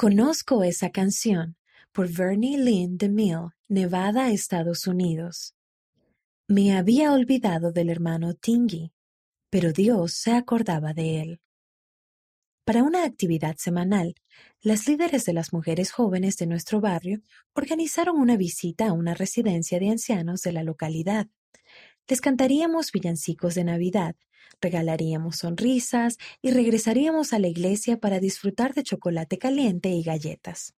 Conozco esa canción por Vernie Lynn DeMille, Nevada, Estados Unidos. Me había olvidado del hermano Tingy, pero Dios se acordaba de él. Para una actividad semanal, las líderes de las mujeres jóvenes de nuestro barrio organizaron una visita a una residencia de ancianos de la localidad. Les cantaríamos villancicos de Navidad, regalaríamos sonrisas y regresaríamos a la iglesia para disfrutar de chocolate caliente y galletas.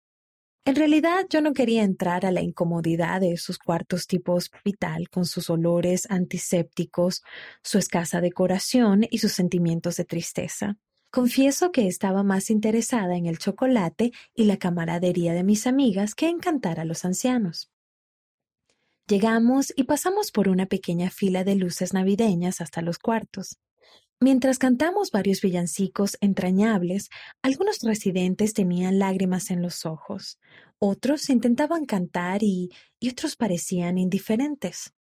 En realidad yo no quería entrar a la incomodidad de esos cuartos tipo hospital con sus olores antisépticos, su escasa decoración y sus sentimientos de tristeza. Confieso que estaba más interesada en el chocolate y la camaradería de mis amigas que en cantar a los ancianos. Llegamos y pasamos por una pequeña fila de luces navideñas hasta los cuartos. Mientras cantamos varios villancicos entrañables, algunos residentes tenían lágrimas en los ojos, otros intentaban cantar y, otros parecían indiferentes.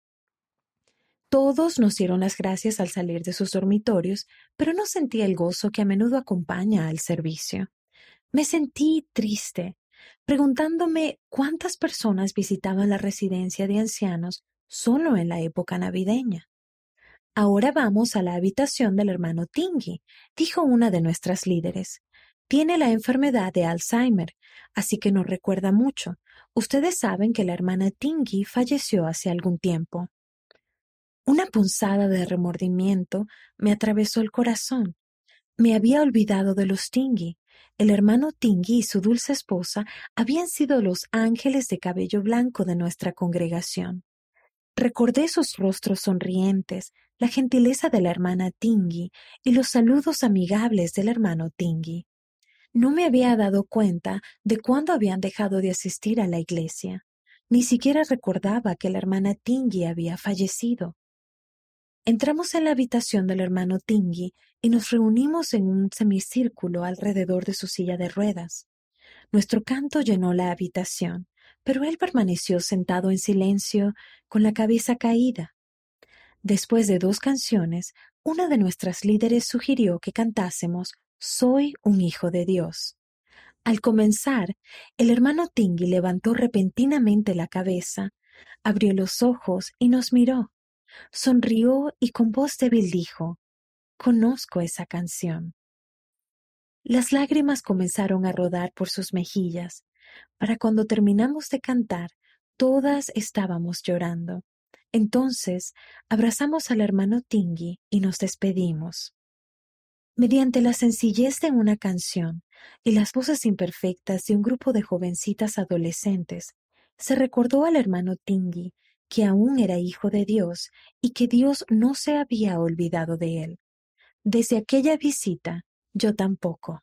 Todos nos dieron las gracias al salir de sus dormitorios, pero no sentí el gozo que a menudo acompaña al servicio. Me sentí triste, preguntándome cuántas personas visitaban la residencia de ancianos solo en la época navideña. Ahora vamos a la habitación del hermano Tingy, dijo una de nuestras líderes. Tiene la enfermedad de Alzheimer, así que no recuerda mucho. Ustedes saben que la hermana Tingy falleció hace algún tiempo. Una punzada de remordimiento me atravesó el corazón. Me había olvidado de los Tingy. El hermano Tingy y su dulce esposa habían sido los ángeles de cabello blanco de nuestra congregación. Recordé sus rostros sonrientes, la gentileza de la hermana Tingy y los saludos amigables del hermano Tingy. No me había dado cuenta de cuándo habían dejado de asistir a la iglesia. Ni siquiera recordaba que la hermana Tingy había fallecido. Entramos en la habitación del hermano Tingy y nos reunimos en un semicírculo alrededor de su silla de ruedas. Nuestro canto llenó la habitación, pero él permaneció sentado en silencio, con la cabeza caída. Después de dos canciones, una de nuestras líderes sugirió que cantásemos Soy un hijo de Dios. Al comenzar, el hermano Tingy levantó repentinamente la cabeza, abrió los ojos y nos miró. Sonrió y con voz débil dijo, Conozco esa canción. Las lágrimas comenzaron a rodar por sus mejillas. Para cuando terminamos de cantar, todas estábamos llorando. Entonces abrazamos al hermano Tingy y nos despedimos. Mediante la sencillez de una canción y las voces imperfectas de un grupo de jovencitas adolescentes, se recordó al hermano Tingy que aún era hijo de Dios y que Dios no se había olvidado de él. Desde aquella visita, yo tampoco.